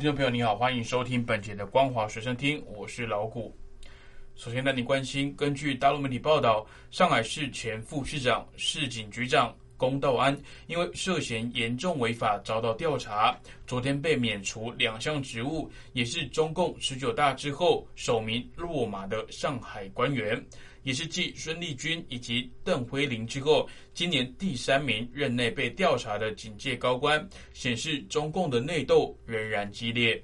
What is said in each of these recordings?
听众朋友，你好，欢迎收听本节的光华随身听，我是老谷。首先带你关心，根据大陆媒体报道，上海市前副市长、市警局长龚道安因为涉嫌严重违法遭到调查，昨天被免除两项职务，也是中共十九大之后首名落马的上海官员。也是继孙立军以及邓辉林之后，今年第三名任内被调查的警界高官，显示中共的内斗仍然激烈。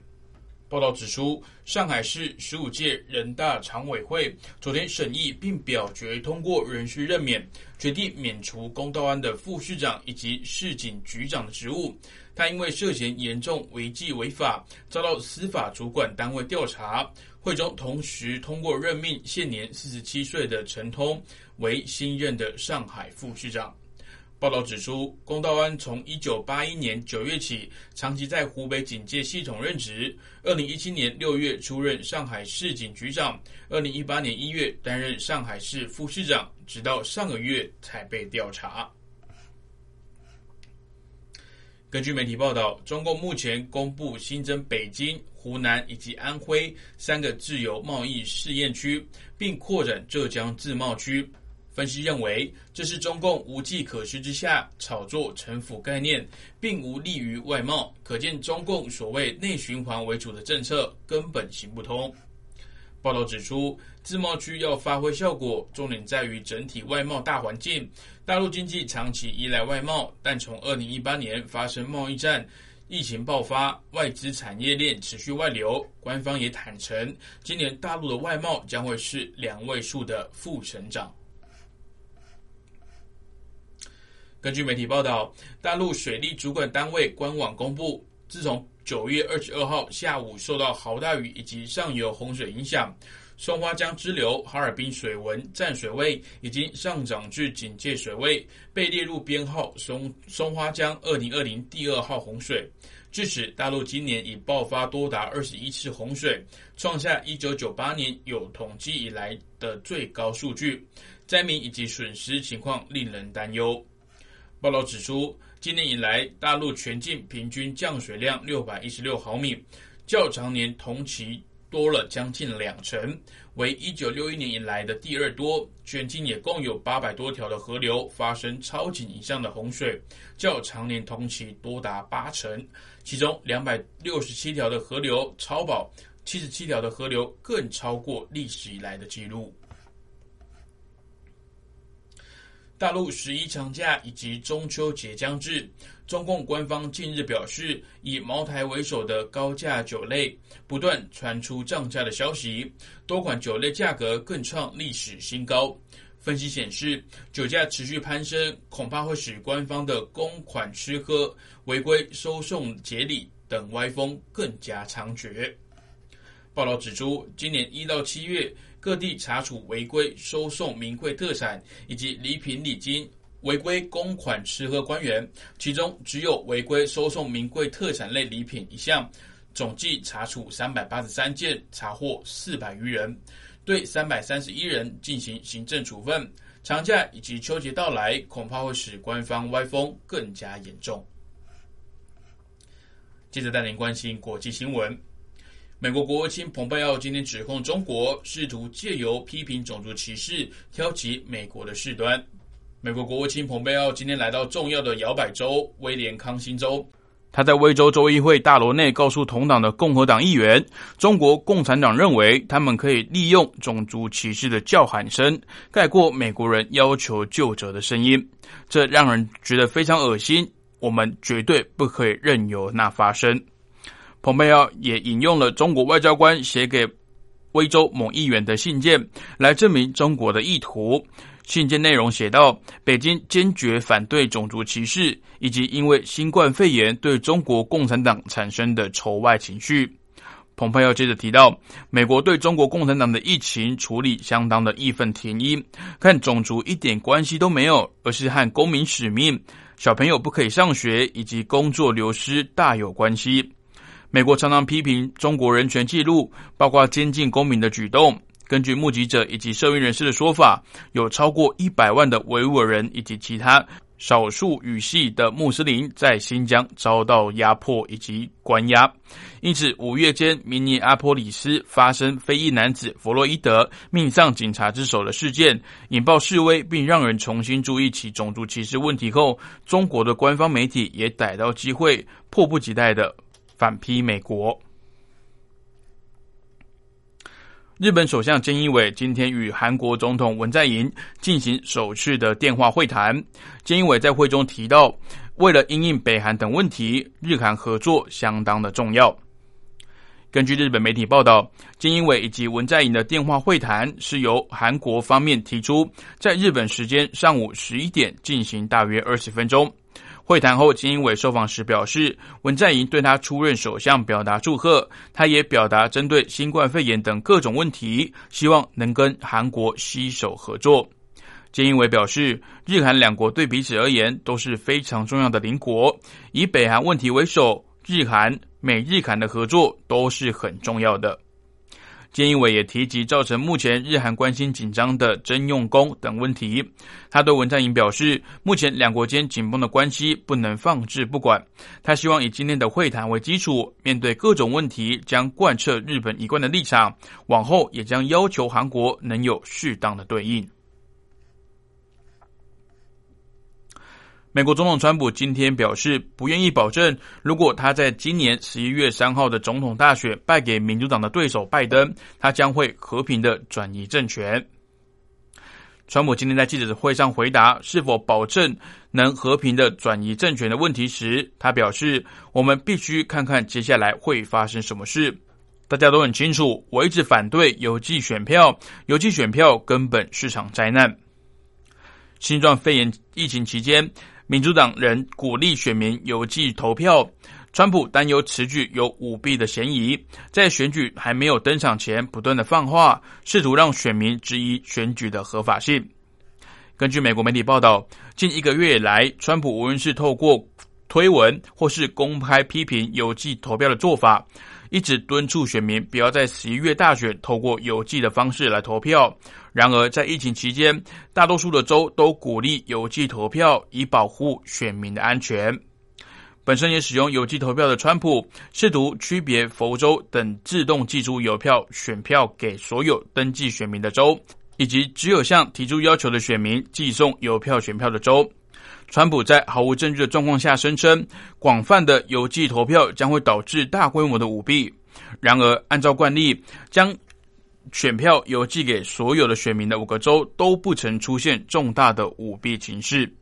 报道指出，上海市十五届人大常委会昨天审议并表决通过人事任免，决定免除龚道安的副市长以及市警局长的职务。他因为涉嫌严重违纪违法，遭到司法主管单位调查。会中同时通过任命现年四十七岁的陈通为新任的上海副市长。报道指出，龚道安从一九八一年九月起，长期在湖北警界系统任职。二零一七年六月出任上海市警局长，二零一八年一月担任上海市副市长，直到上个月才被调查。根据媒体报道，中共目前公布新增北京、湖南以及安徽三个自由贸易试验区，并扩展浙江自贸区。分析认为，这是中共无计可施之下炒作城府概念，并无利于外贸。可见，中共所谓内循环为主的政策根本行不通。报道指出，自贸区要发挥效果，重点在于整体外贸大环境。大陆经济长期依赖外贸，但从二零一八年发生贸易战、疫情爆发，外资产业链持续外流。官方也坦诚，今年大陆的外贸将会是两位数的负成长。根据媒体报道，大陆水利主管单位官网公布，自从九月二十二号下午受到豪大雨以及上游洪水影响，松花江支流哈尔滨水文站水位已经上涨至警戒水位，被列入编号松松花江二零二零第二号洪水。至此，大陆今年已爆发多达二十一次洪水，创下一九九八年有统计以来的最高数据，灾民以及损失情况令人担忧。报道指出。今年以来，大陆全境平均降水量六百一十六毫米，较常年同期多了将近两成，为一九六一年以来的第二多。全境也共有八百多条的河流发生超警以上的洪水，较常年同期多达八成。其中两百六十七条的河流超保，七十七条的河流更超过历史以来的记录。大陆十一长假以及中秋节将至，中共官方近日表示，以茅台为首的高价酒类不断传出涨价的消息，多款酒类价格更创历史新高。分析显示，酒价持续攀升，恐怕会使官方的公款吃喝、违规收送节礼等歪风更加猖獗。报道指出，今年一到七月。各地查处违规收送名贵特产以及礼品礼金、违规公款吃喝官员，其中只有违规收送名贵特产类礼品一项，总计查处三百八十三件，查获四百余人，对三百三十一人进行行政处分。长假以及秋节到来，恐怕会使官方歪风更加严重。接着带您关心国际新闻。美国国务卿蓬佩奥今天指控中国试图借由批评种族歧视挑起美国的事端。美国国务卿蓬佩奥今天来到重要的摇摆州威廉康星州，他在威州州议会大楼内告诉同党的共和党议员，中国共产党认为他们可以利用种族歧视的叫喊声盖过美国人要求救者的声音，这让人觉得非常恶心。我们绝对不可以任由那发生。蓬佩奥也引用了中国外交官写给威州某议员的信件，来证明中国的意图。信件内容写道：“北京坚决反对种族歧视，以及因为新冠肺炎对中国共产党产生的仇外情绪。”蓬佩奥接着提到，美国对中国共产党的疫情处理相当的义愤填膺，看种族一点关系都没有，而是和公民使命、小朋友不可以上学以及工作流失大有关系。美国常常批评中国人权记录，包括监禁公民的举动。根据目击者以及社运人士的说法，有超过一百万的维吾尔人以及其他少数语系的穆斯林在新疆遭到压迫以及关押。因此，五月间明尼阿波里斯发生非裔男子弗洛伊德命丧警察之手的事件，引爆示威，并让人重新注意起种族歧视问题后，中国的官方媒体也逮到机会，迫不及待的反批美国。日本首相菅义伟今天与韩国总统文在寅进行首次的电话会谈。菅义伟在会中提到，为了因应北韩等问题，日韩合作相当的重要。根据日本媒体报道，菅义伟以及文在寅的电话会谈是由韩国方面提出，在日本时间上午十一点进行，大约二十分钟。会谈后，金英伟受访时表示，文在寅对他出任首相表达祝贺。他也表达针对新冠肺炎等各种问题，希望能跟韩国携手合作。金英伟表示，日韩两国对彼此而言都是非常重要的邻国，以北韩问题为首，日韩、美日韩的合作都是很重要的。菅义伟也提及造成目前日韩关系紧张的征用工等问题。他对文在寅表示，目前两国间紧绷的关系不能放置不管。他希望以今天的会谈为基础，面对各种问题将贯彻日本一贯的立场，往后也将要求韩国能有适当的对应。美国总统川普今天表示，不愿意保证，如果他在今年十一月三号的总统大选败给民主党的对手拜登，他将会和平的转移政权。川普今天在记者会上回答是否保证能和平的转移政权的问题时，他表示：“我们必须看看接下来会发生什么事。大家都很清楚，我一直反对邮寄选票，邮寄选票根本是场灾难。新冠肺炎疫情期间。”民主党人鼓励选民邮寄投票，川普担忧此举有舞弊的嫌疑，在选举还没有登场前不断的放话，试图让选民质疑选举的合法性。根据美国媒体报道，近一个月以来，川普无论是透过推文或是公开批评邮寄投票的做法。一直敦促选民不要在十一月大选透过邮寄的方式来投票。然而，在疫情期间，大多数的州都鼓励邮寄投票，以保护选民的安全。本身也使用邮寄投票的川普，试图区别佛州等自动寄出邮票选票给所有登记选民的州，以及只有向提出要求的选民寄送邮票选票的州。川普在毫无证据的状况下声称，广泛的邮寄投票将会导致大规模的舞弊。然而，按照惯例，将选票邮寄给所有的选民的五个州都不曾出现重大的舞弊情势。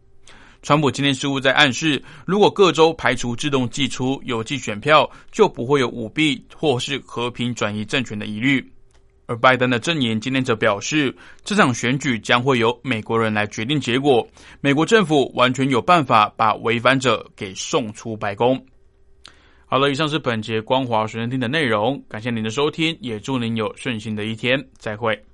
川普今天似乎在暗示，如果各州排除自动寄出邮寄选票，就不会有舞弊或是和平转移政权的疑虑。而拜登的证言今天则表示，这场选举将会由美国人来决定结果，美国政府完全有办法把违反者给送出白宫。好了，以上是本节光华学生听的内容，感谢您的收听，也祝您有顺心的一天，再会。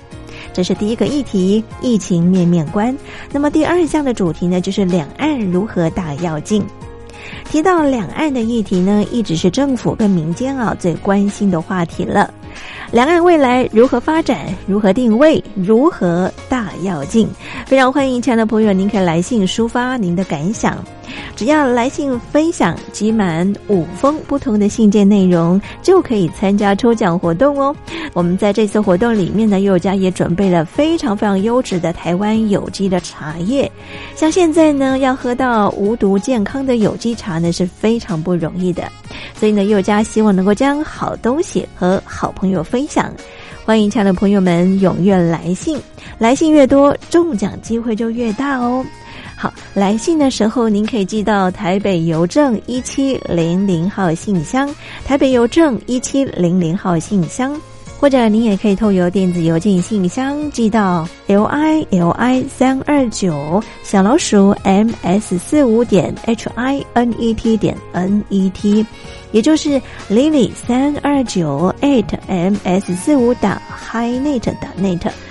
这是第一个议题，疫情面面观。那么第二项的主题呢，就是两岸如何大要进。提到两岸的议题呢，一直是政府跟民间啊最关心的话题了。两岸未来如何发展？如何定位？如何大跃进？非常欢迎亲爱的朋友，您可以来信抒发您的感想。只要来信分享集满五封不同的信件内容，就可以参加抽奖活动哦。我们在这次活动里面呢，佑家也准备了非常非常优质的台湾有机的茶叶。像现在呢，要喝到无毒健康的有机茶呢，是非常不容易的。所以呢，佑家希望能够将好东西和好朋友分享。欢迎亲爱的朋友们踊跃来信，来信越多，中奖机会就越大哦。好，来信的时候您可以寄到台北邮政一七零零号信箱，台北邮政一七零零号信箱，或者您也可以透过电子邮件信箱寄到 l i l i 三二九小老鼠 m s 四五点 h i n e t 点 n e t，也就是 lily 三二九 eight m s 四五打 h i n e t 打 net。